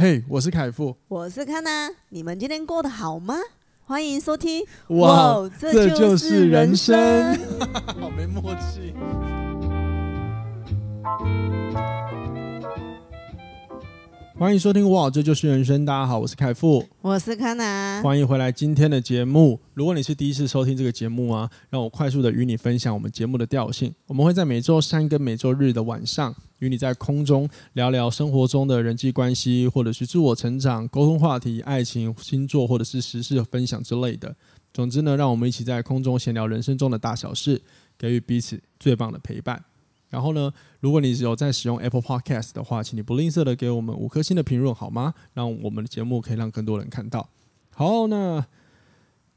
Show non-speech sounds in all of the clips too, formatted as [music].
嘿，hey, 我是凯富，我是康娜，你们今天过得好吗？欢迎收听，哇，哇这就是人生，[laughs] 好没默契。欢迎收听哇，这就是人生。大家好，我是凯富，我是康南，欢迎回来今天的节目。如果你是第一次收听这个节目啊，让我快速的与你分享我们节目的调性。我们会在每周三跟每周日的晚上，与你在空中聊聊生活中的人际关系，或者是自我成长、沟通话题、爱情、星座，或者是时事分享之类的。总之呢，让我们一起在空中闲聊人生中的大小事，给予彼此最棒的陪伴。然后呢，如果你有在使用 Apple Podcast 的话，请你不吝啬的给我们五颗星的评论好吗？让我们的节目可以让更多人看到。好，那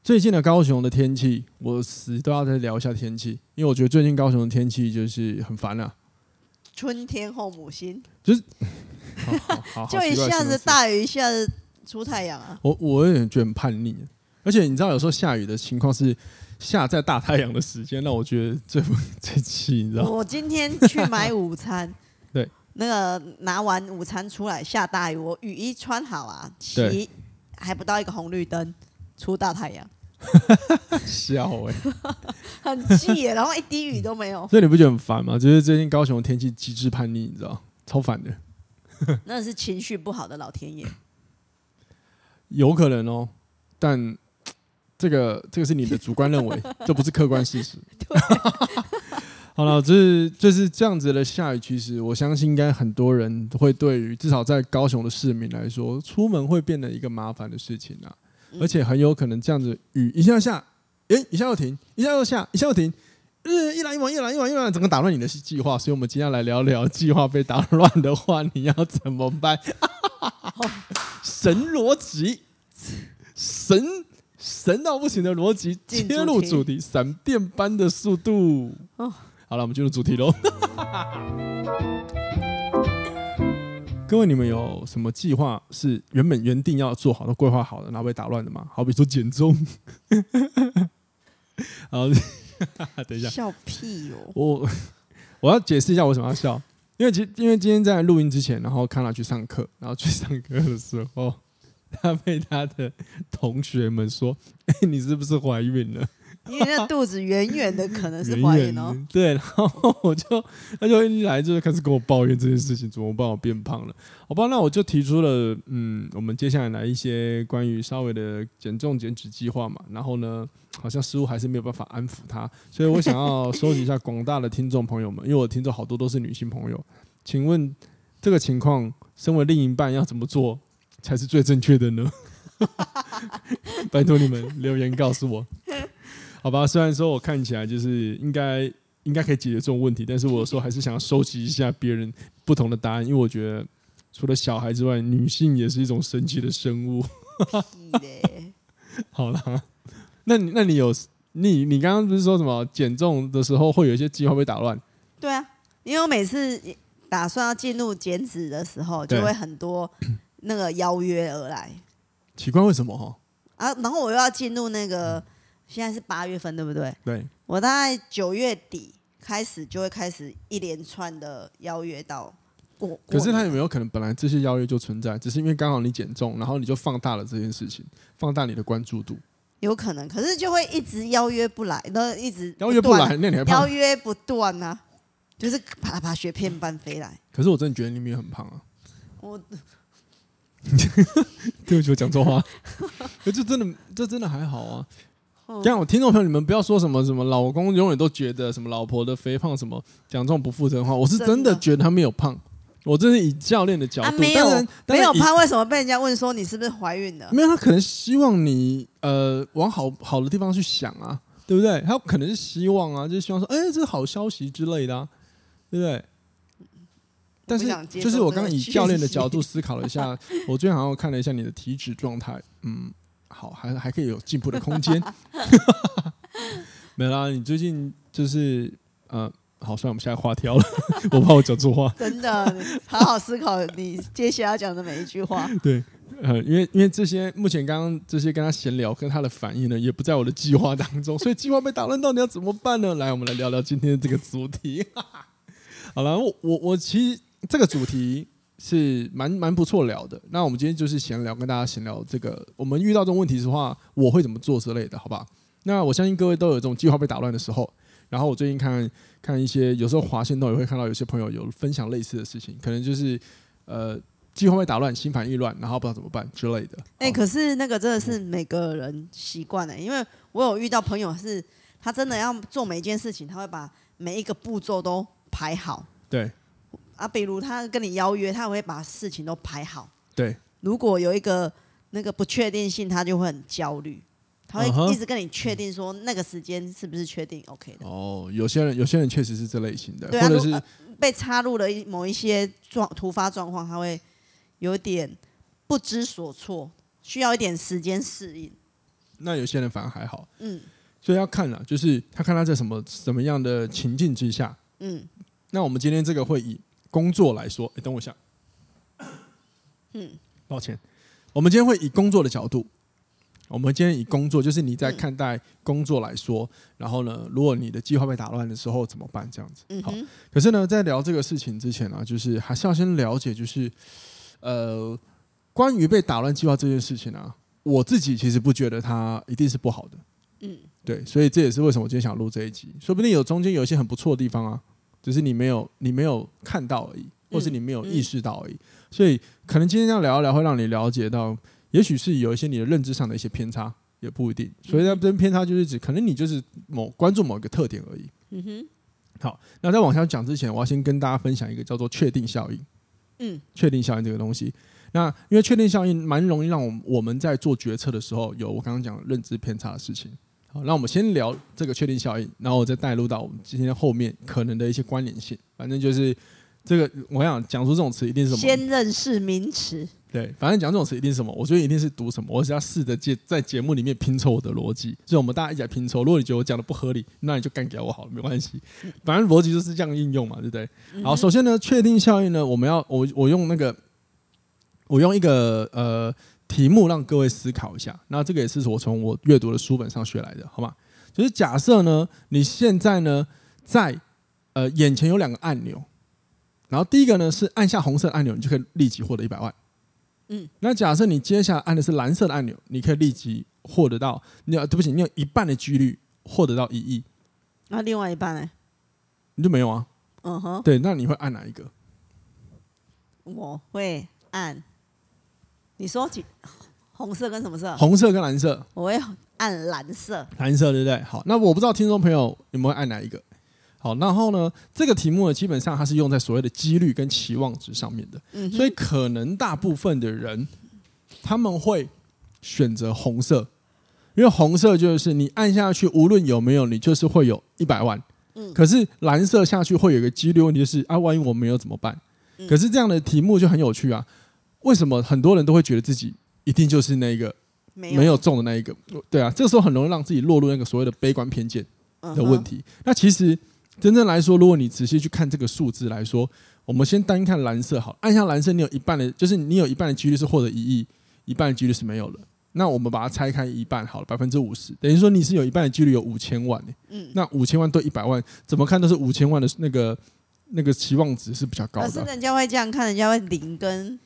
最近的高雄的天气，我死都要再聊一下天气，因为我觉得最近高雄的天气就是很烦啊。春天后母心，就是就一下子大雨，一下子出太阳啊。我我有点觉得很叛逆，而且你知道有时候下雨的情况是。下在大太阳的时间，那我觉得最 [laughs] 最气，你知道吗？我今天去买午餐，[laughs] 对，那个拿完午餐出来下大雨，我雨衣穿好啊，骑还不到一个红绿灯，出大太阳，[laughs] 笑哎，很气耶，然后一滴雨都没有，所以你不觉得很烦吗？就是最近高雄的天气极致叛逆，你知道，超烦的。那是情绪不好的老天爷，有可能哦，但。这个这个是你的主观认为，[laughs] 这不是客观事实。[laughs] 好了，就是就是这样子的下雨，其实我相信应该很多人会对于至少在高雄的市民来说，出门会变得一个麻烦的事情啊，而且很有可能这样子雨一下下，诶，一下又停，一下又下，一下又停，呃，一来一往，一来一往，一来整个打乱你的计划。所以，我们今天来聊聊计划被打乱的话，你要怎么办？[laughs] 神逻辑，神。神到不行的逻辑，切入主题，闪电般的速度。哦，好了，我们进入主题喽。[laughs] 各位，你们有什么计划是原本原定要做好的、规划好的，然后被打乱的吗？好比说减重。[laughs] 好，[laughs] 等一下，笑屁哦！我我要解释一下为什么要笑，因为今因为今天在录音之前，然后看他去上课，然后去上课的时候。他被他的同学们说：“哎、欸，你是不是怀孕了？因为那肚子圆圆的，可能是怀孕哦。远远”对，然后我就他就一来就开始跟我抱怨这件事情，怎么办？我变胖了？好吧，那我就提出了，嗯，我们接下来来一些关于稍微的减重减脂计划嘛。然后呢，好像似乎还是没有办法安抚他，所以我想要 [laughs] 收集一下广大的听众朋友们，因为我听众好多都是女性朋友，请问这个情况，身为另一半要怎么做？才是最正确的呢，[laughs] 拜托你们留言告诉我，好吧？虽然说我看起来就是应该应该可以解决这种问题，但是我有时候还是想要收集一下别人不同的答案，因为我觉得除了小孩之外，女性也是一种神奇的生物。[laughs] 好啦，那你那你有你你刚刚不是说什么减重的时候会有一些计划被打乱？对啊，因为我每次打算要进入减脂的时候，就会很多。那个邀约而来，奇怪为什么哈？啊，然后我又要进入那个，现在是八月份，对不对？对。我大概九月底开始就会开始一连串的邀约到过。可是他有没有可能本来这些邀约就存在，只是因为刚好你减重，然后你就放大了这件事情，放大你的关注度？有可能，可是就会一直邀约不来，那一直邀约不来，那你还邀约不断啊？就是啪啪雪片般飞来。可是我真的觉得你很胖啊。我。[laughs] 对不起，我讲错话。[laughs] 这真的，这真的还好啊。这样，我听众朋友，你们不要说什么什么老公永远都觉得什么老婆的肥胖什么讲这种不负责的话。我是真的觉得他没有胖，我这是以教练的角度，啊、没有没有胖，为什么被人家问说你是不是怀孕了？没有，他可能希望你呃往好好的地方去想啊，对不对？他可能是希望啊，就是希望说，哎、欸，这是好消息之类的啊，对不对？但是，就是我刚刚以教练的角度思考了一下，我最近好像看了一下你的体脂状态，嗯，好，还还可以有进步的空间。[laughs] 没啦，你最近就是，呃，好，算了，我们现在话挑了，我怕我讲错话。真的，好好思考你接下来要讲的每一句话。对，呃，因为因为这些目前刚刚这些跟他闲聊跟他的反应呢，也不在我的计划当中，所以计划被打乱，到底要怎么办呢？来，我们来聊聊今天的这个主题。[laughs] 好了，我我我其实。这个主题是蛮蛮不错聊的。那我们今天就是闲聊，跟大家闲聊这个，我们遇到这种问题的话，我会怎么做之类的，好不好？那我相信各位都有这种计划被打乱的时候。然后我最近看看一些，有时候滑线都也会看到有些朋友有分享类似的事情，可能就是呃计划被打乱，心烦意乱，然后不知道怎么办之类的。哎、欸，可是那个真的是每个人习惯的，因为我有遇到朋友是，他真的要做每一件事情，他会把每一个步骤都排好。对。啊，比如他跟你邀约，他会把事情都排好。对，如果有一个那个不确定性，他就会很焦虑，他会一直跟你确定说那个时间是不是确定 OK 的。哦，有些人有些人确实是这类型的，对或者是、啊、被插入了一某一些状突发状况，他会有点不知所措，需要一点时间适应。那有些人反而还好，嗯，所以要看了，就是他看他在什么什么样的情境之下，嗯，那我们今天这个会议。工作来说，哎，等我一下。嗯，抱歉，我们今天会以工作的角度，我们今天以工作，就是你在看待工作来说，嗯、然后呢，如果你的计划被打乱的时候怎么办？这样子。好。可是呢，在聊这个事情之前呢、啊，就是还是要先了解，就是呃，关于被打乱计划这件事情啊，我自己其实不觉得它一定是不好的。嗯，对，所以这也是为什么我今天想录这一集，说不定有中间有一些很不错的地方啊。只是你没有你没有看到而已，或是你没有意识到而已，所以可能今天这样聊一聊，会让你了解到，也许是有一些你的认知上的一些偏差，也不一定。所以那这偏差就是指，可能你就是某关注某一个特点而已。嗯哼。好，那在往下讲之前，我要先跟大家分享一个叫做确定效应。嗯，确定效应这个东西，那因为确定效应蛮容易让我们我们在做决策的时候，有我刚刚讲认知偏差的事情。好，那我们先聊这个确定效应，然后我再带入到我们今天后面可能的一些关联性。反正就是这个，我想讲出这种词一定是什么？先认识名词。对，反正讲这种词一定是什么？我觉得一定是读什么？我只要试着借在节目里面拼凑我的逻辑，所以我们大家一起来拼凑。如果你觉得我讲的不合理，那你就干掉我好了，没关系。[laughs] 反正逻辑就是这样应用嘛，对不对？好，首先呢，确定效应呢，我们要我我用那个，我用一个呃。题目让各位思考一下，那这个也是我从我阅读的书本上学来的，好吗？就是假设呢，你现在呢在呃眼前有两个按钮，然后第一个呢是按下红色按钮，你就可以立即获得一百万。嗯，那假设你接下来按的是蓝色的按钮，你可以立即获得到，你对不起，你有一半的几率获得到一亿。那另外一半呢？你就没有啊？嗯哼。对，那你会按哪一个？我会按。你说几红色跟什么色？红色跟蓝色。我会按蓝色。蓝色对不对？好，那我不知道听众朋友有没有按哪一个。好，然后呢，这个题目呢，基本上它是用在所谓的几率跟期望值上面的。嗯。所以可能大部分的人他们会选择红色，因为红色就是你按下去，无论有没有，你就是会有一百万。嗯。可是蓝色下去会有一个几率问题，就是啊，万一我没有怎么办？可是这样的题目就很有趣啊。为什么很多人都会觉得自己一定就是那个没有中的那一个？对啊，这个时候很容易让自己落入那个所谓的悲观偏见的问题。那其实真正来说，如果你仔细去看这个数字来说，我们先单看蓝色好，按下蓝色，你有一半的，就是你有一半的几率是获得一亿，一半的几率是没有了。那我们把它拆开一半好了，百分之五十，等于说你是有一半的几率有五千万。嗯，那五千万对一百万，怎么看都是五千万的那个那个期望值是比较高的。可是人家会这样看，人家会零跟。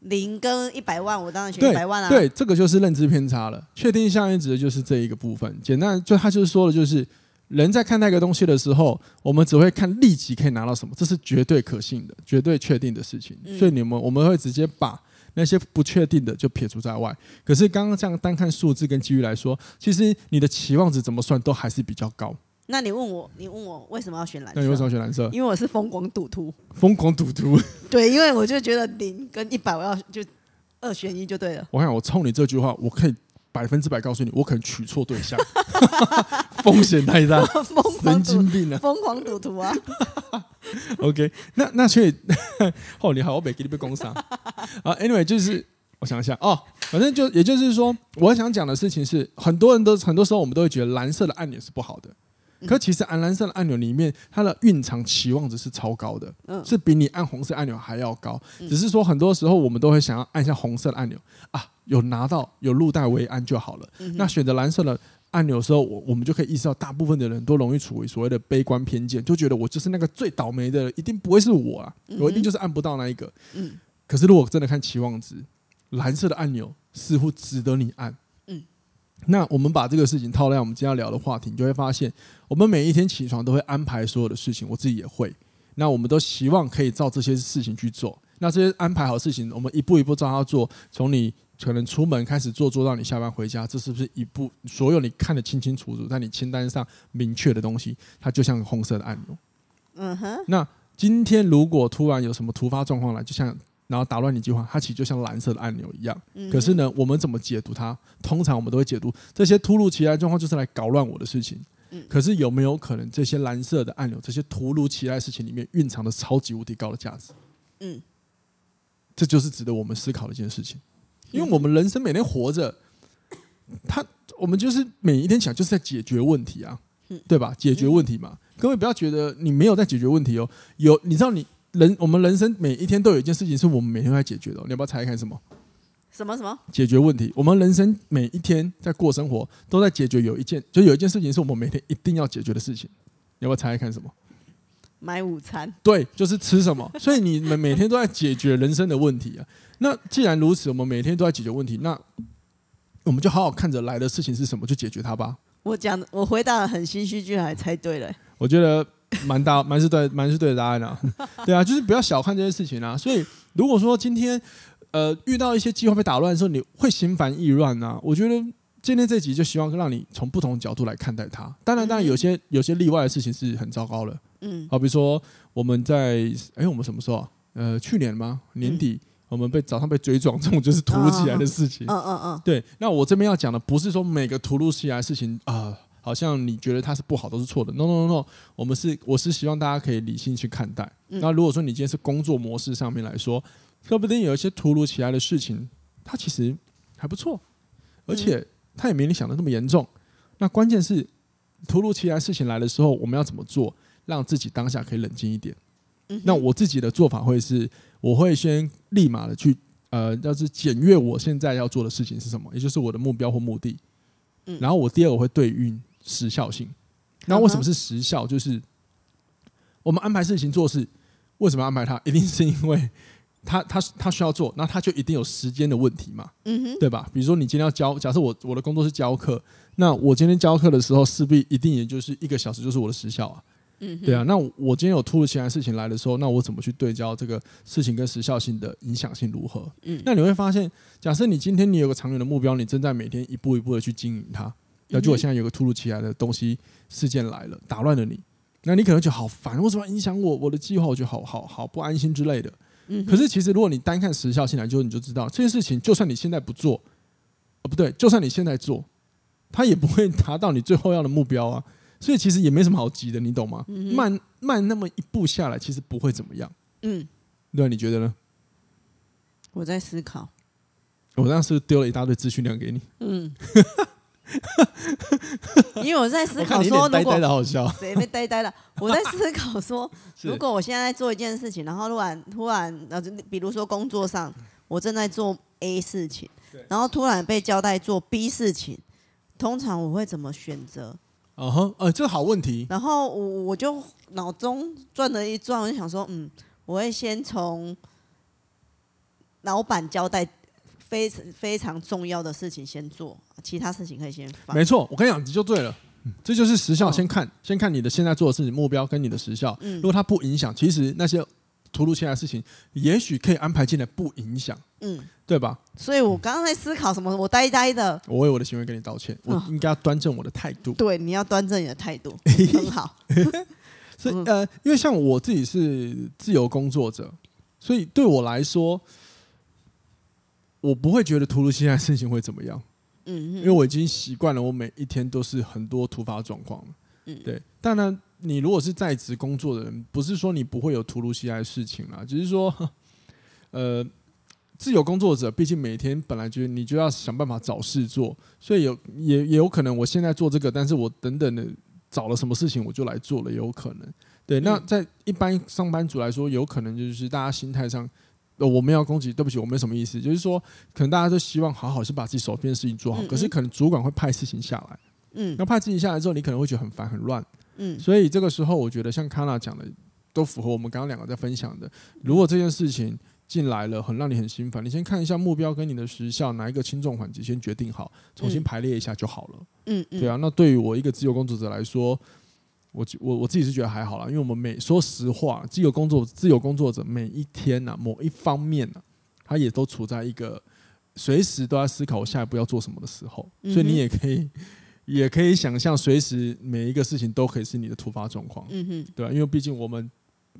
零跟一百万，我当然选一百万啊。对，这个就是认知偏差了。确定效应指的就是这一个部分。简单就他就是说的，就是人在看待一个东西的时候，我们只会看立即可以拿到什么，这是绝对可信的、绝对确定的事情。所以你们我们会直接把那些不确定的就撇除在外。可是刚刚这样单看数字跟机遇来说，其实你的期望值怎么算都还是比较高。那你问我，你问我为什么要选蓝色？那你为什么要选蓝色？因为我是疯狂赌徒。[laughs] 疯狂赌徒。[laughs] 对，因为我就觉得零跟一百，我要就二选一就对了。我想，我冲你这句话，我可以百分之百告诉你，我可能取错对象，[laughs] 风险太大，神经病啊，疯狂赌徒啊。OK，那那所以哦，你好，我北给你被攻杀啊。Anyway，就是我想一下哦，反正就也就是说，我想讲的事情是，很多人都很多时候我们都会觉得蓝色的按钮是不好的。可其实按蓝色的按钮里面，它的蕴藏期望值是超高的，是比你按红色按钮还要高。只是说很多时候我们都会想要按下红色的按钮啊，有拿到有入袋为安就好了。那选择蓝色的按钮的时候，我我们就可以意识到，大部分的人都容易处于所谓的悲观偏见，就觉得我就是那个最倒霉的，一定不会是我啊，我一定就是按不到那一个。嗯。可是如果真的看期望值，蓝色的按钮似乎值得你按。嗯。那我们把这个事情套在我们今天要聊的话题，你就会发现，我们每一天起床都会安排所有的事情，我自己也会。那我们都希望可以照这些事情去做。那这些安排好事情，我们一步一步照它做，从你。可能出门开始做，做到你下班回家，这是不是一步所有你看得清清楚楚，在你清单上明确的东西，它就像个红色的按钮。嗯哼。那今天如果突然有什么突发状况来，就像然后打乱你计划，它其实就像蓝色的按钮一样。嗯。可是呢，我们怎么解读它？通常我们都会解读这些突如其来状况就是来搞乱我的事情。嗯。可是有没有可能这些蓝色的按钮，这些突如其来的事情里面蕴藏的超级无敌高的价值？嗯。这就是值得我们思考的一件事情。因为我们人生每天活着，他我们就是每一天想就是在解决问题啊，对吧？解决问题嘛。各位不要觉得你没有在解决问题哦，有你知道你人我们人生每一天都有一件事情是我们每天都在解决的。你要不要猜一看什么？什么什么？解决问题。我们人生每一天在过生活，都在解决有一件，就有一件事情是我们每天一定要解决的事情。你要不要猜一看什么？买午餐。对，就是吃什么。所以你们每天都在解决人生的问题啊。那既然如此，我们每天都在解决问题，那我们就好好看着来的事情是什么，就解决它吧。我讲，我回答的很心虚，居然还猜对了，欸。我觉得蛮大，蛮是对，蛮是对的答案啊。[laughs] 对啊，就是不要小看这件事情啊。所以，如果说今天呃遇到一些计划被打乱的时候，你会心烦意乱啊。我觉得今天这集就希望让你从不同角度来看待它。当然，当然有些有些例外的事情是很糟糕的。嗯，好，比如说我们在哎，我们什么时候啊？呃，去年吗？年底。我们被早上被追撞，这种就是突如其来的事情。嗯嗯嗯。对，那我这边要讲的不是说每个突如其来的事情啊、呃，好像你觉得它是不好都是错的。No No No No，我们是我是希望大家可以理性去看待。那如果说你今天是工作模式上面来说，说不定有一些突如其来的事情，它其实还不错，而且它也没你想的那么严重。那关键是突如其来事情来的时候，我们要怎么做，让自己当下可以冷静一点。那我自己的做法会是。我会先立马的去，呃，要是检阅我现在要做的事情是什么，也就是我的目标或目的。嗯，然后我第二个会对应时效性。那为什么是时效？就是我们安排事情做事，为什么要安排它？一定是因为他他他需要做，那他就一定有时间的问题嘛，嗯哼，对吧？比如说你今天要教，假设我我的工作是教课，那我今天教课的时候，势必一定也就是一个小时，就是我的时效啊。嗯，对啊，那我今天有突如其来的事情来的时候，那我怎么去对焦这个事情跟时效性的影响性如何？嗯，那你会发现，假设你今天你有个长远的目标，你正在每天一步一步的去经营它，那就我现在有个突如其来的东西事件来了，打乱了你，那你可能就好烦，为什么影响我我的计划？我就好好好不安心之类的。嗯，可是其实如果你单看时效性来，就你就知道这件事情，就算你现在不做，哦不对，就算你现在做，它也不会达到你最后要的目标啊。所以其实也没什么好急的，你懂吗？嗯、慢慢那么一步下来，其实不会怎么样。嗯，对啊，你觉得呢？我在思考。我当时丢了一大堆资讯量给你。嗯。[laughs] [laughs] 因为我在思考说，呆呆的好笑。谁被呆呆了？我在思考说，[laughs] 如果我现在在做一件事情，然后突然突然呃，比如说工作上，我正在做 A 事情，然后突然被交代做 B 事情，通常我会怎么选择？哦哼，呃，这个好问题。然后我我就脑中转了一转，我就想说，嗯，我会先从老板交代非常非常重要的事情先做，其他事情可以先放。没错，我跟你讲，你就对了，这就是时效。先看，先看你的现在做的事情目标跟你的时效。如果它不影响，其实那些。突如其来的事情，也许可以安排进来，不影响，嗯，对吧？所以我刚刚在思考什么，我呆呆的。我为我的行为跟你道歉，我应该要端正我的态度。对，你要端正你的态度，[laughs] 很好。[laughs] 所以呃，因为像我自己是自由工作者，所以对我来说，我不会觉得突如其来的事情会怎么样。嗯，因为我已经习惯了，我每一天都是很多突发状况。嗯，对，当然。你如果是在职工作的人，不是说你不会有突如其来的事情啦，只是说，[laughs] 呃，自由工作者毕竟每天本来就你就要想办法找事做，所以有也也有可能我现在做这个，但是我等等的找了什么事情我就来做了，也有可能。对，那在一般上班族来说，有可能就是大家心态上，呃，我们要攻击，对不起，我没什么意思，就是说，可能大家都希望好好是把自己手边的事情做好，可是可能主管会派事情下来。嗯，那派事情下来之后，你可能会觉得很烦很乱，嗯，所以这个时候我觉得像 Kana 讲的，都符合我们刚刚两个在分享的。如果这件事情进来了，很让你很心烦，你先看一下目标跟你的时效哪一个轻重缓急，先决定好，重新排列一下就好了。嗯嗯，对啊。那对于我一个自由工作者来说，我我我自己是觉得还好啦，因为我们每说实话，自由工作自由工作者每一天呐、啊，某一方面呢、啊，他也都处在一个随时都在思考我下一步要做什么的时候，所以你也可以也可以想象，随时每一个事情都可以是你的突发状况，嗯哼，对吧、啊？因为毕竟我们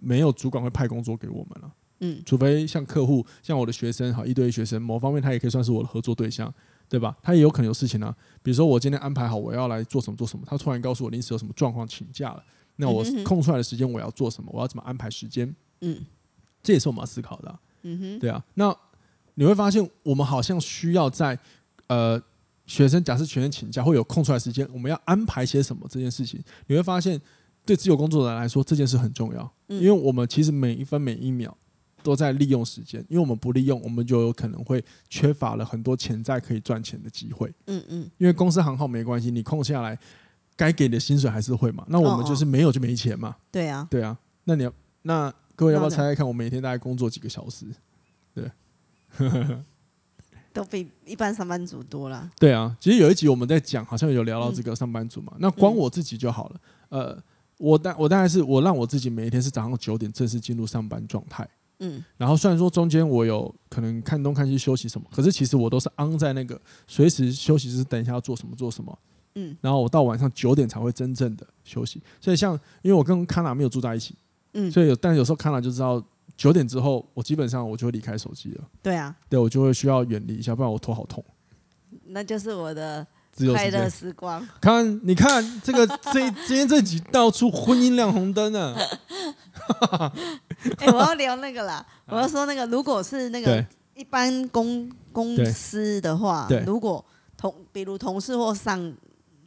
没有主管会派工作给我们了，嗯，除非像客户，像我的学生，哈一对一学生，某方面他也可以算是我的合作对象。对吧？他也有可能有事情啊，比如说我今天安排好我要来做什么做什么，他突然告诉我临时有什么状况请假了，那我空出来的时间我要做什么？我要怎么安排时间？嗯，这也是我们要思考的啊。嗯哼，对啊。那你会发现，我们好像需要在呃学生假设学生请假会有空出来时间，我们要安排些什么这件事情？你会发现，对自由工作者来说这件事很重要，因为我们其实每一分每一秒。都在利用时间，因为我们不利用，我们就有可能会缺乏了很多潜在可以赚钱的机会。嗯嗯，因为公司行号没关系，你空下来，该给的薪水还是会嘛。那我们就是没有就没钱嘛。对啊，对啊。那你要，那各位要不要猜猜看，我每天大概工作几个小时？对，[laughs] 都比一般上班族多了。对啊，其实有一集我们在讲，好像有聊到这个上班族嘛。那光我自己就好了。呃，我大我大概是我让我自己每一天是早上九点正式进入上班状态。嗯，然后虽然说中间我有可能看东看西休息什么，可是其实我都是昂在那个随时休息是，等一下要做什么做什么。嗯，然后我到晚上九点才会真正的休息。所以像因为我跟康娜没有住在一起，嗯，所以有但有时候康娜就知道九点之后，我基本上我就会离开手机了。对啊，对我就会需要远离一下，不然我头好痛。那就是我的。快乐时光，看，你看这个 [laughs] 这今天这集到处婚姻亮红灯呢。[laughs] 哎，我要聊那个啦，我要说那个，如果是那个一般公公司的话，如果同比如同事或上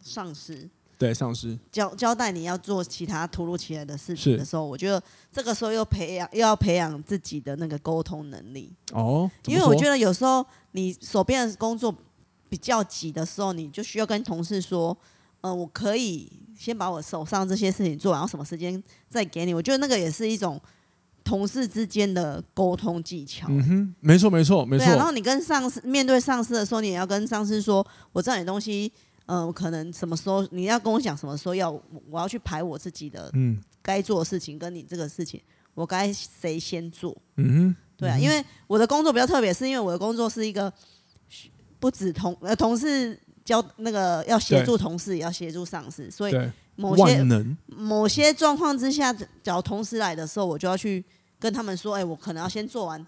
上司，对上司。交交代你要做其他突如其来的事情的时候，我觉得这个时候又培养又要培养自己的那个沟通能力。哦，因为我觉得有时候你手边的工作。比较急的时候，你就需要跟同事说，呃，我可以先把我手上这些事情做完，然后什么时间再给你。我觉得那个也是一种同事之间的沟通技巧。嗯哼，没错，没错，没错。啊，然后你跟上司面对上司的时候，你也要跟上司说，我知道你东西，嗯、呃，可能什么时候你要跟我讲，什么时候要我要去排我自己的嗯该做的事情，跟你这个事情，我该谁先做？嗯哼，对啊，因为我的工作比较特别，是因为我的工作是一个。不止同呃同事交那个要协助同事，也要协助上司，所以某些某些状况之下找同事来的时候，我就要去跟他们说，哎，我可能要先做完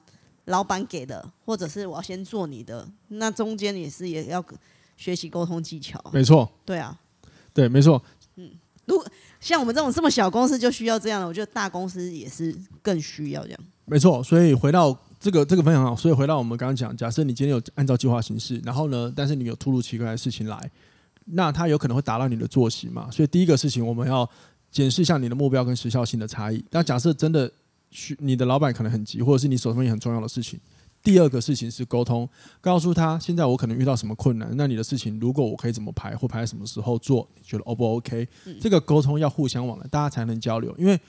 老板给的，或者是我要先做你的，那中间也是也要学习沟通技巧。没错，对啊，对，没错。嗯，如果像我们这种这么小公司就需要这样的，我觉得大公司也是更需要这样。没错，所以回到。这个这个分享好，所以回到我们刚刚讲，假设你今天有按照计划行事，然后呢，但是你有突如其来的事情来，那它有可能会打乱你的作息嘛。所以第一个事情，我们要检视一下你的目标跟时效性的差异。那假设真的需你的老板可能很急，或者是你手上有很重要的事情，第二个事情是沟通，告诉他现在我可能遇到什么困难，那你的事情如果我可以怎么排，或排在什么时候做，你觉得 O 不 OK？这个沟通要互相往来，大家才能交流。因为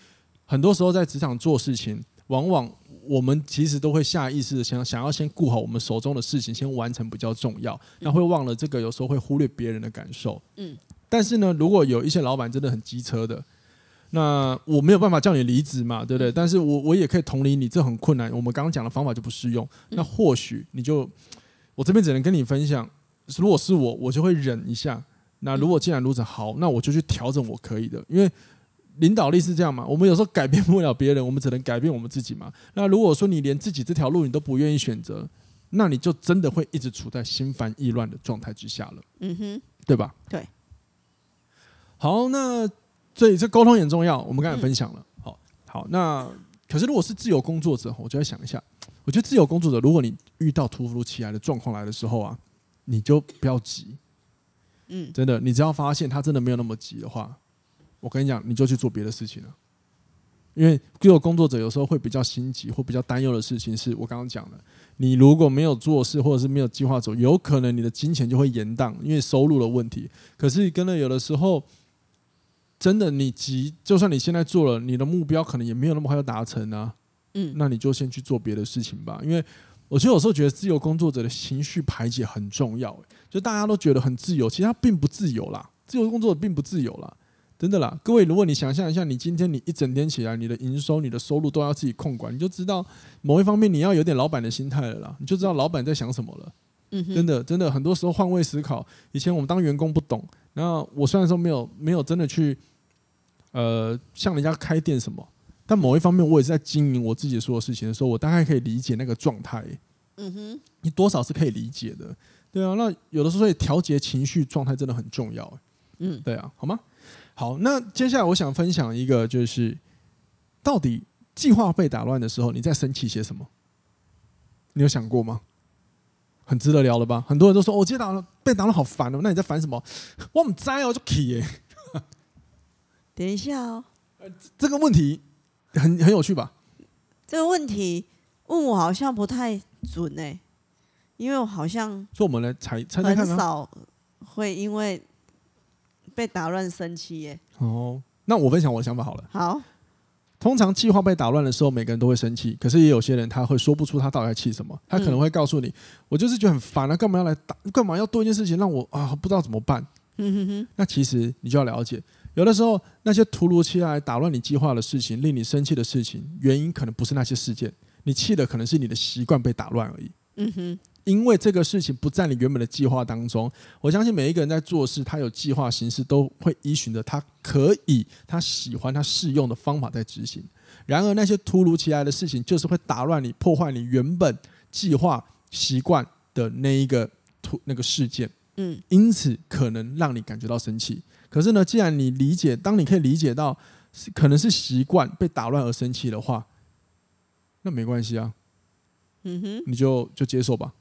很多时候在职场做事情，往往我们其实都会下意识的想想要先顾好我们手中的事情，先完成比较重要，那会忘了这个，有时候会忽略别人的感受。嗯，但是呢，如果有一些老板真的很机车的，那我没有办法叫你离职嘛，对不对？但是我我也可以同理你，这很困难。我们刚刚讲的方法就不适用。那或许你就，我这边只能跟你分享，如果是我，我就会忍一下。那如果既然如此，好，那我就去调整我可以的，因为。领导力是这样嘛？我们有时候改变不了别人，我们只能改变我们自己嘛。那如果说你连自己这条路你都不愿意选择，那你就真的会一直处在心烦意乱的状态之下了。嗯哼，对吧？对。好，那所以这沟通也很重要。我们刚才分享了。好，好，那可是如果是自由工作者，我就要想一下，我觉得自由工作者，如果你遇到突如其来的状况来的时候啊，你就不要急。嗯，真的，你只要发现他真的没有那么急的话。我跟你讲，你就去做别的事情了。因为自由工作者有时候会比较心急或比较担忧的事情，是我刚刚讲的。你如果没有做事，或者是没有计划走，有可能你的金钱就会延宕，因为收入的问题。可是，跟了有的时候，真的你急，就算你现在做了，你的目标可能也没有那么快要达成啊。嗯，那你就先去做别的事情吧。因为我其实有时候觉得自由工作者的情绪排解很重要。就大家都觉得很自由，其实他并不自由啦。自由工作者并不自由啦。真的啦，各位，如果你想象一下，你今天你一整天起来，你的营收、你的收入都要自己控管，你就知道某一方面你要有点老板的心态了啦，你就知道老板在想什么了。嗯哼，真的，真的，很多时候换位思考。以前我们当员工不懂，然后我虽然说没有没有真的去呃向人家开店什么，但某一方面我也是在经营我自己所有事情的时候，我大概可以理解那个状态。嗯哼，你多少是可以理解的，对啊。那有的时候所以调节情绪状态真的很重要。嗯，对啊，好吗？好，那接下来我想分享一个，就是到底计划被打乱的时候，你在生气些什么？你有想过吗？很值得聊了吧？很多人都说，我、哦、今天打乱被打乱好烦哦。那你在烦什么？我们在哦，就气耶。等一下哦，这个问题很很有趣吧？这个问题问我好像不太准哎，因为我好像说我们来猜猜猜看，很少会因为。被打乱生气耶！哦，那我分享我的想法好了。好，通常计划被打乱的时候，每个人都会生气。可是也有些人他会说不出他到底在气什么。他可能会告诉你：“嗯、我就是觉得很烦啊，干嘛要来打？干嘛要多一件事情让我啊不知道怎么办？”嗯哼哼。那其实你就要了解，有的时候那些突如其来打乱你计划的事情，令你生气的事情，原因可能不是那些事件，你气的可能是你的习惯被打乱而已。嗯哼。因为这个事情不在你原本的计划当中，我相信每一个人在做事，他有计划行事，都会依循着他可以、他喜欢、他适用的方法在执行。然而，那些突如其来的事情，就是会打乱你、破坏你原本计划习惯的那一个突 [laughs] 那个事件。嗯，因此可能让你感觉到生气。可是呢，既然你理解，当你可以理解到可能是习惯被打乱而生气的话，那没关系啊。嗯哼，你就就接受吧。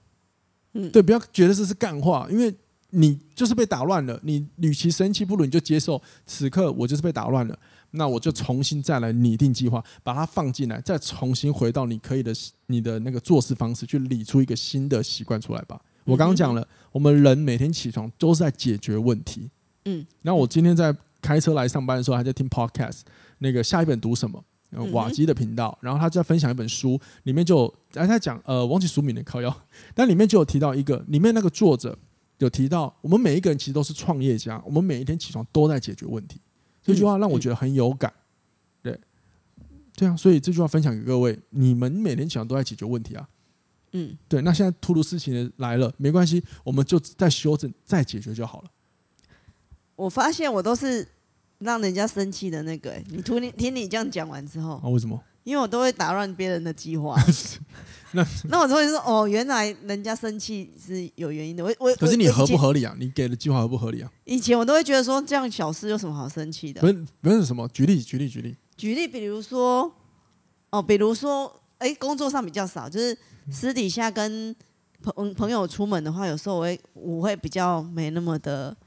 嗯，对，不要觉得这是干话，因为你就是被打乱了。你与其生气，不如你就接受此刻我就是被打乱了。那我就重新再来拟定计划，把它放进来，再重新回到你可以的你的那个做事方式，去理出一个新的习惯出来吧。我刚刚讲了，我们人每天起床都是在解决问题。嗯，那我今天在开车来上班的时候，还在听 podcast，那个下一本读什么？瓦基的频道，然后他就在分享一本书，里面就哎他讲呃忘记书名的靠腰，但里面就有提到一个，里面那个作者有提到，我们每一个人其实都是创业家，我们每一天起床都在解决问题，这句话让我觉得很有感，对，对啊，所以这句话分享给各位，你们每天起床都在解决问题啊，嗯，对，那现在突如事情来了，没关系，我们就再修正再解决就好了。我发现我都是。让人家生气的那个、欸，你听你听你这样讲完之后，啊，为什么？因为我都会打乱别人的计划。[laughs] 那 [laughs] 那我就会说，哦，原来人家生气是有原因的。我我可是你合不合理啊？你给的计划合不合理啊？以前我都会觉得说，这样小事有什么好生气的？不是不是什么？举例举例举例举例，比如说哦，比如说，哎、欸，工作上比较少，就是私底下跟朋朋友出门的话，有时候我会我会比较没那么的。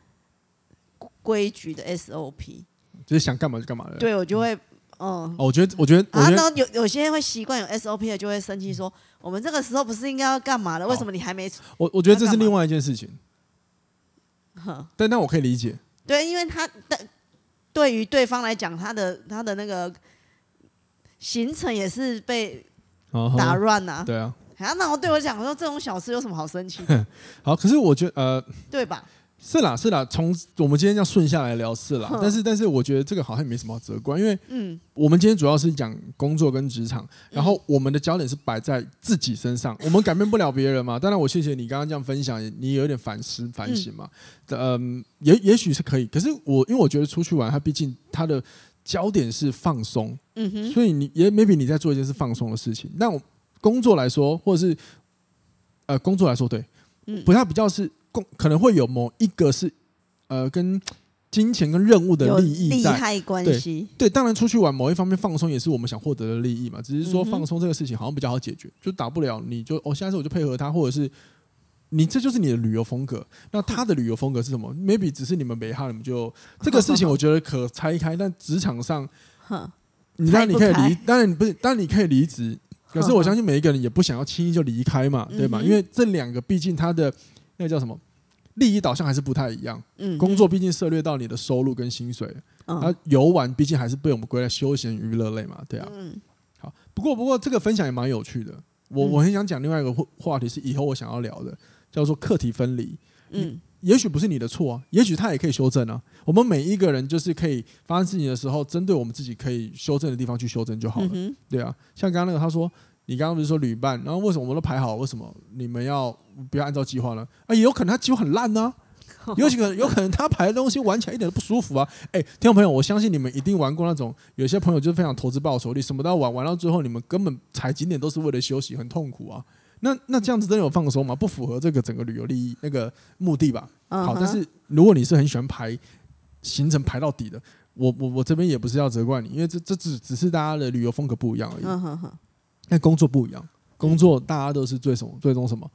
规矩的 SOP，就是想干嘛就干嘛的。对，我就会，嗯，哦，我觉得，我觉得，啊，那有有些人会习惯有 SOP 的，就会生气说，我们这个时候不是应该要干嘛的？为什么你还没？我我觉得这是另外一件事情。但那我可以理解。对，因为他的对于对方来讲，他的他的那个行程也是被打乱呐。对啊。啊，那我对我讲说，这种小事有什么好生气？[laughs] 好，可是我觉得，呃，对吧？是啦，是啦，从我们今天这样顺下来聊是啦，但是但是我觉得这个好像也没什么好责怪，因为嗯，我们今天主要是讲工作跟职场，然后我们的焦点是摆在自己身上，我们改变不了别人嘛。当然，我谢谢你刚刚这样分享，你有点反思反省嘛，嗯，也也许是可以。可是我因为我觉得出去玩，它毕竟它的焦点是放松，嗯哼，所以你也 maybe 你在做一件是放松的事情。那我工作来说，或者是呃工作来说，对，嗯，不太比较是。可能会有某一个是，呃，跟金钱跟任务的利益在，利害关系。对，对，当然出去玩某一方面放松也是我们想获得的利益嘛。只是说放松这个事情好像比较好解决，就打不了你就哦，下次我就配合他，或者是你这就是你的旅游风格。那他的旅游风格是什么？[laughs] maybe 只是你们没哈，你们就这个事情我觉得可拆开。但职场上，[laughs] 你当然你可以离，当然你不是，当然你可以离职。[laughs] 可是我相信每一个人也不想要轻易就离开嘛，对吧？因为这两个毕竟他的那个叫什么利益导向还是不太一样。嗯，工作毕竟涉猎到你的收入跟薪水，啊游玩毕竟还是被我们归在休闲娱乐类嘛，对啊。嗯，好，不过不过这个分享也蛮有趣的。我我很想讲另外一个话话题是以后我想要聊的，叫做课题分离。嗯。也许不是你的错啊，也许他也可以修正啊。我们每一个人就是可以发生事情的时候，针对我们自己可以修正的地方去修正就好了。嗯、对啊，像刚刚那个他说，你刚刚不是说旅伴，然后为什么我们都排好，为什么你们要不要按照计划呢？啊，也有可能他计划很烂呢、啊，[laughs] 有几个有可能他排的东西玩起来一点都不舒服啊。哎，听众朋友，我相信你们一定玩过那种，有些朋友就是非常投资报酬率，什么都要玩，玩到最后你们根本踩景点都是为了休息，很痛苦啊。那那这样子真的有放松吗？不符合这个整个旅游利益那个目的吧。好，但是如果你是很喜欢排行程排到底的，我我我这边也不是要责怪你，因为这这只只是大家的旅游风格不一样而已。但工作不一样，工作大家都是最什么最终什么？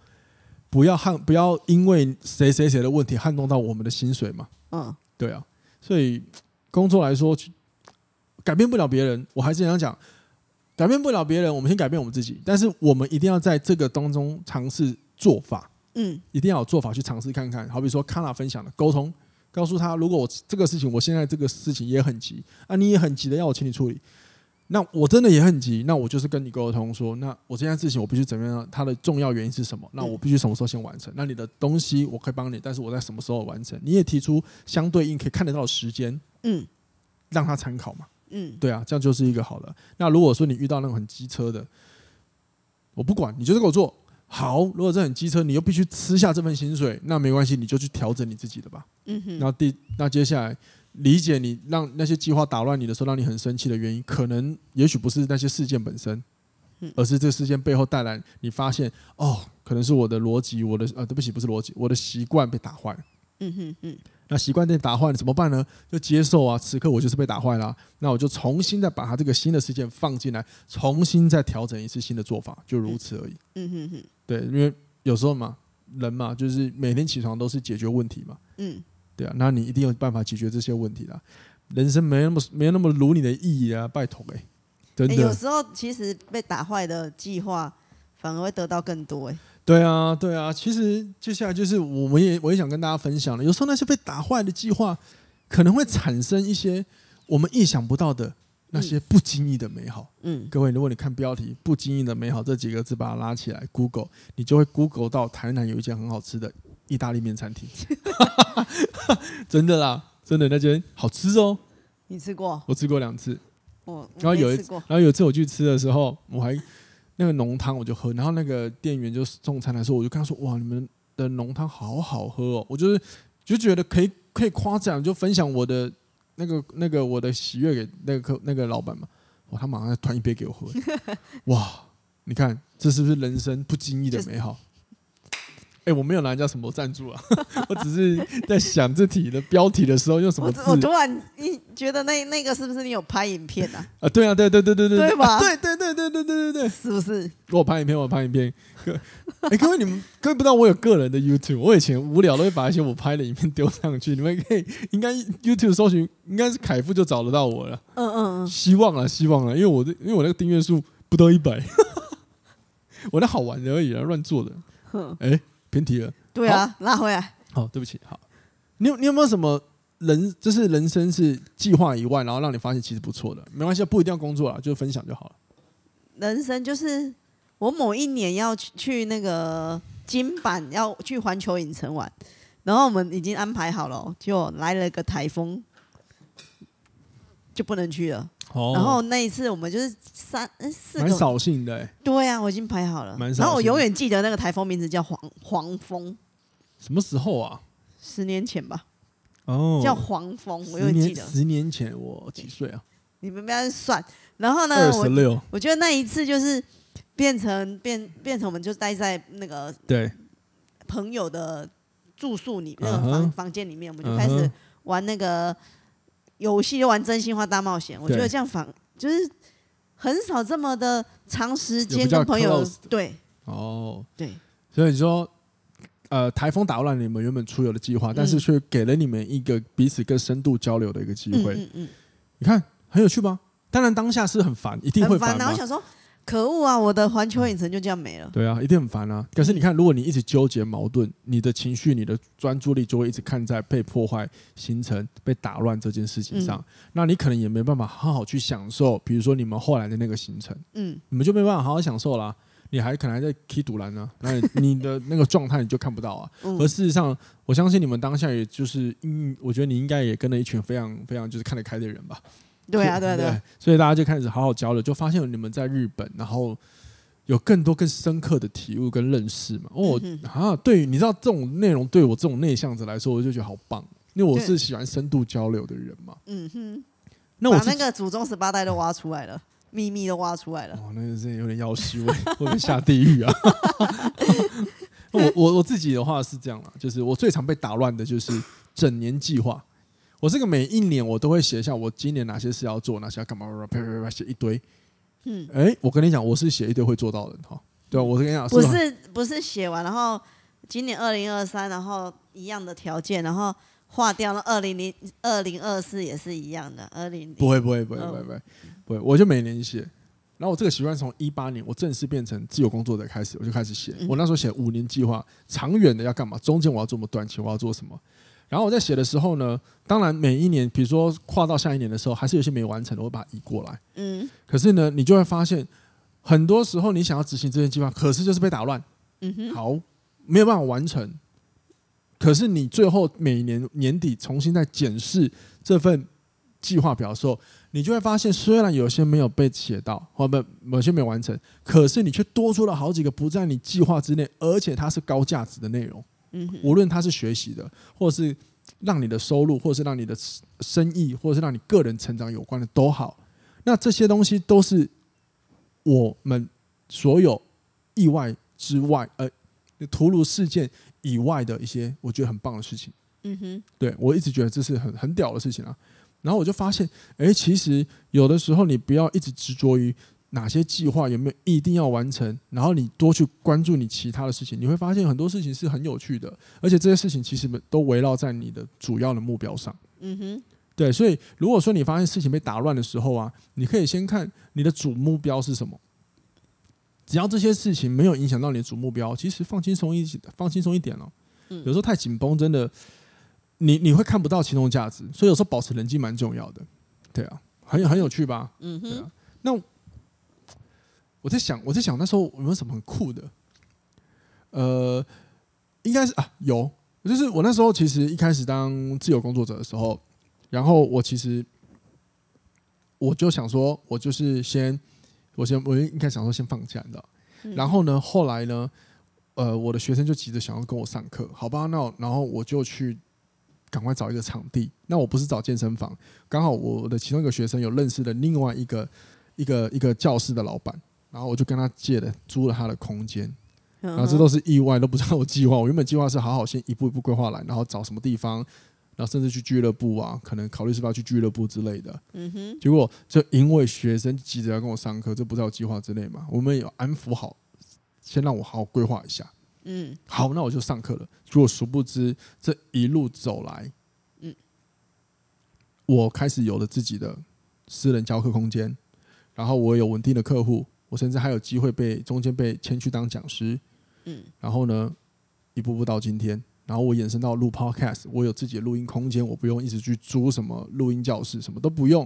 不要撼，不要因为谁谁谁的问题撼动到我们的薪水嘛。嗯，对啊。所以工作来说，改变不了别人，我还是想讲。改变不了别人，我们先改变我们自己。但是我们一定要在这个当中尝试做法，嗯，一定要有做法去尝试看看。好比说康纳分享的沟通，告诉他，如果我这个事情，我现在这个事情也很急啊，你也很急的要我请你处理，那我真的也很急，那我就是跟你沟通说，那我这件事情我必须怎么样？它的重要原因是什么？那我必须什么时候先完成？那你的东西我可以帮你，但是我在什么时候完成？你也提出相对应可以看得到的时间，嗯，让他参考嘛。嗯，对啊，这样就是一个好的。那如果说你遇到那种很机车的，我不管，你就是给我做好。如果这很机车，你又必须吃下这份薪水，那没关系，你就去调整你自己的吧。嗯哼。那第那接下来理解你让那些计划打乱你的时候，让你很生气的原因，可能也许不是那些事件本身，而是这个事件背后带来你发现哦，可能是我的逻辑，我的呃，对不起，不是逻辑，我的习惯被打坏了。嗯哼嗯。那习惯被打坏了怎么办呢？就接受啊，此刻我就是被打坏了啊，那我就重新再把它这个新的事件放进来，重新再调整一次新的做法，就如此而已。嗯哼哼，对，因为有时候嘛，人嘛，就是每天起床都是解决问题嘛。嗯，对啊，那你一定有办法解决这些问题啦。人生没那么没那么如你的意义啊，拜托哎，真的。有时候其实被打坏的计划反而会得到更多哎。对啊，对啊，其实接下来就是我们也我也想跟大家分享了。有时候那些被打坏的计划，可能会产生一些我们意想不到的那些不经意的美好。嗯，各位，如果你看标题“不经意的美好”这几个字，把它拉起来，Google，你就会 Google 到台南有一间很好吃的意大利面餐厅。[laughs] 真的啦，真的那间好吃哦。你吃过？我吃过两次。我然后有一次，然后有一次我去吃的时候，我还。那个浓汤我就喝，然后那个店员就送餐的时候，我就跟他说：“哇，你们的浓汤好好喝哦！”我就是就觉得可以可以夸奖，就分享我的那个那个我的喜悦给那个客那个老板嘛。哇，他马上端一杯给我喝。[laughs] 哇，你看这是不是人生不经意的美好？哎、欸，我没有拿人家什么赞助啊，[laughs] 我只是在想这题的标题的时候用什么字。我，我突然你觉得那那个是不是你有拍影片啊？啊，对啊，对对对对对，对吧？对对对对对对对对，是不是？我拍影片，我拍影片。各 [laughs] 哎、欸，各位你们各位不知道我有个人的 YouTube，我以前无聊都会把一些我拍的影片丢上去，你们可以应该 YouTube 搜寻应该是凯富就找得到我了。嗯嗯嗯，希望啊希望啊，因为我的因为我那个订阅数不到一百，[laughs] 我那好玩的而已啊，乱做的。哎、欸。偏题了，对啊，拉回来。好，对不起。好，你有你有没有什么人，就是人生是计划以外，然后让你发现其实不错的？没关系，不一定要工作啊，就分享就好了。人生就是我某一年要去去那个金板，要去环球影城玩，然后我们已经安排好了，就来了个台风，就不能去了。哦、然后那一次我们就是三四个，蛮扫兴的。对、啊，我已经排好了。然后我永远记得那个台风名字叫黄黄蜂。什么时候啊？十年前吧。哦。叫黄蜂，我永远记得。十年前我几岁啊？你们不要算。然后呢，我我觉得那一次就是变成变变成我们就待在那个对朋友的住宿里那个房、uh -huh. 房间里面，我们就开始玩那个。游戏就玩真心话大冒险，我觉得这样反就是很少这么的长时间跟朋友对哦对，所以你说呃台风打乱你们原本出游的计划，嗯，但是却给了你们一个彼此更深度交流的一个机会。嗯嗯，嗯，你看很有趣吧？当然当下是很烦，一定会烦。然后想说。可恶啊！我的环球影城就这样没了。对啊，一定很烦啊。可是你看，如果你一直纠结矛盾，你的情绪、你的专注力就会一直看在被破坏行程、被打乱这件事情上。嗯、那你可能也没办法好好去享受，比如说你们后来的那个行程，嗯，你们就没办法好好享受啦。你还可能还在踢赌篮呢，[laughs] 那你的那个状态你就看不到啊。嗯、而事实上，我相信你们当下也就是，嗯，我觉得你应该也跟了一群非常非常就是看得开的人吧。[laughs] 对啊，对啊对，对，所以大家就开始好好交流，就发现你们在日本，然后有更多更深刻的体悟跟认识嘛。哦，嗯、啊，对，你知道这种内容对我这种内向者来说，我就觉得好棒，因为我是喜欢深度交流的人嘛。嗯哼，那我把那个祖宗十八代都挖出来了，[laughs] 秘密都挖出来了。哦，那个真的有点要虚伪，[laughs] 会不会下地狱啊？我我我自己的话是这样啦，就是我最常被打乱的就是整年计划。我这个每一年我都会写下我今年哪些事要做，哪些要干嘛，啪啪啪写一堆。嗯，哎，我跟你讲，我是写一堆会做到的哈。对，我是跟你讲，不是不是写完，然后今年二零二三，然后一样的条件，然后划掉了二零零二零二四也是一样的二零。不会不会不会不会不会，不会，我就每年写。然后我这个习惯从一八年我正式变成自由工作者开始，我就开始写。我那时候写五年计划，长远的要干嘛，中间我要做什么，短期我要做什么。然后我在写的时候呢，当然每一年，比如说跨到下一年的时候，还是有些没完成的，我会把它移过来。嗯。可是呢，你就会发现，很多时候你想要执行这件计划，可是就是被打乱。嗯哼。好，没有办法完成。可是你最后每年年底重新再检视这份计划表的时候，你就会发现，虽然有些没有被写到，或不某些没有完成，可是你却多出了好几个不在你计划之内，而且它是高价值的内容。嗯，无论他是学习的，或者是让你的收入，或者是让你的生意，或者是让你个人成长有关的都好，那这些东西都是我们所有意外之外，呃，突如事件以外的一些我觉得很棒的事情。嗯哼，对，我一直觉得这是很很屌的事情啊。然后我就发现，哎，其实有的时候你不要一直执着于。哪些计划有没有一定要完成？然后你多去关注你其他的事情，你会发现很多事情是很有趣的，而且这些事情其实都围绕在你的主要的目标上。嗯哼，对，所以如果说你发现事情被打乱的时候啊，你可以先看你的主目标是什么。只要这些事情没有影响到你的主目标，其实放轻松一放轻松一点哦。有时候太紧绷，真的你你会看不到其中的价值。所以有时候保持冷静蛮重要的。对啊，很很有趣吧？嗯哼，对啊，那。我在想，我在想那时候有没有什么很酷的？呃，应该是啊，有，就是我那时候其实一开始当自由工作者的时候，然后我其实我就想说，我就是先，我先，我应该想说先放假的，然后呢，后来呢，呃，我的学生就急着想要跟我上课，好吧，那然后我就去赶快找一个场地，那我不是找健身房，刚好我的其中一个学生有认识的另外一个一个一个教室的老板。然后我就跟他借了，租了他的空间，然后这都是意外，都不知道我计划。我原本计划是好好先一步一步规划来，然后找什么地方，然后甚至去俱乐部啊，可能考虑是不是要去俱乐部之类的。嗯哼。结果就因为学生急着要跟我上课，这不在我计划之内嘛。我们有安抚好，先让我好好规划一下。嗯。好，那我就上课了。结果殊不知这一路走来，嗯，我开始有了自己的私人教课空间，然后我有稳定的客户。我甚至还有机会被中间被签去当讲师，嗯，然后呢，一步步到今天，然后我延伸到录 Podcast，我有自己的录音空间，我不用一直去租什么录音教室，什么都不用，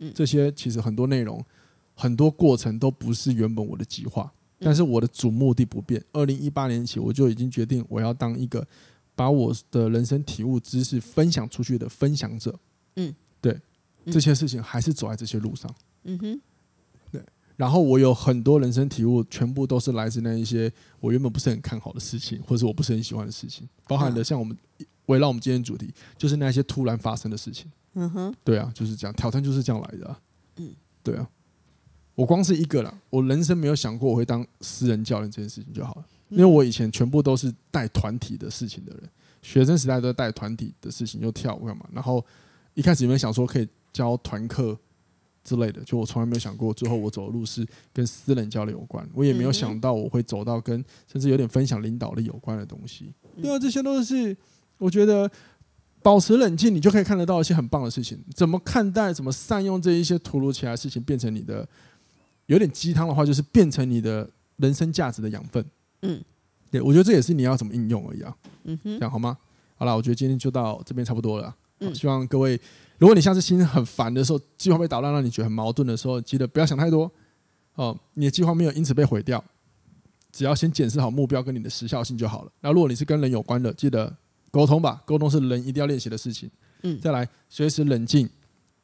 嗯，这些其实很多内容，很多过程都不是原本我的计划，但是我的主目的不变。二零一八年起，我就已经决定我要当一个把我的人生体悟知识分享出去的分享者，嗯，对，这些事情还是走在这些路上，嗯哼。然后我有很多人生体悟，全部都是来自那一些我原本不是很看好的事情，或者是我不是很喜欢的事情，包含的像我们围绕我们今天主题，就是那些突然发生的事情。嗯哼，对啊，就是这样，挑战就是这样来的啊。嗯，对啊，我光是一个啦，我人生没有想过我会当私人教练这件事情就好了，因为我以前全部都是带团体的事情的人，学生时代都带团体的事情，又跳舞干嘛，然后一开始有没有想说可以教团课？之类的，就我从来没有想过，最后我走的路是跟私人教练有关。我也没有想到我会走到跟甚至有点分享领导力有关的东西。因为这些都是我觉得保持冷静，你就可以看得到一些很棒的事情。怎么看待？怎么善用这一些突如其来的事情，变成你的有点鸡汤的话，就是变成你的人生价值的养分。嗯，对，我觉得这也是你要怎么应用而已啊。嗯哼，这样好吗？好了，我觉得今天就到这边差不多了。嗯，希望各位，如果你下次心很烦的时候，计划被打乱，让你觉得很矛盾的时候，记得不要想太多。哦，你的计划没有因此被毁掉，只要先检视好目标跟你的时效性就好了。那如果你是跟人有关的，记得沟通吧，沟通是人一定要练习的事情。嗯，再来，随时冷静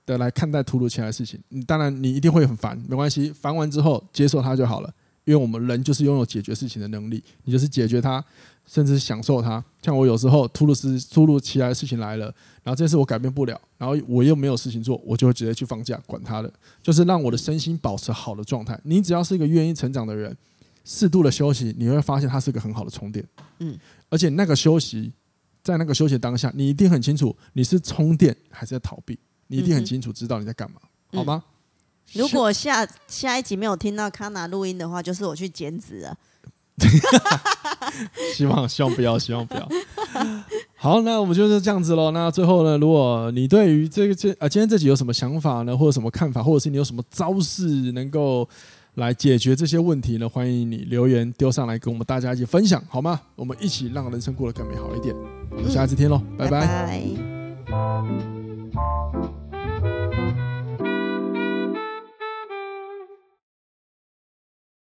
的来看待突如其来的事情。你当然你一定会很烦，没关系，烦完之后接受它就好了。因为我们人就是拥有解决事情的能力，你就是解决它，甚至享受它。像我有时候突如其突如其来的事情来了，然后这件事我改变不了，然后我又没有事情做，我就会直接去放假，管他的，就是让我的身心保持好的状态。你只要是一个愿意成长的人，适度的休息，你会发现它是个很好的充电。嗯，而且那个休息，在那个休息当下，你一定很清楚你是充电还是在逃避，你一定很清楚知道你在干嘛，好吗？如果下下一集没有听到康纳录音的话，就是我去减脂了。[laughs] 希望希望不要，希望不要。好，那我们就是这样子喽。那最后呢，如果你对于这个这啊今天这集有什么想法呢，或者什么看法，或者是你有什么招式能够来解决这些问题呢？欢迎你留言丢上来，跟我们大家一起分享，好吗？我们一起让人生过得更美好一点。我们下次见喽，嗯，拜拜。拜拜。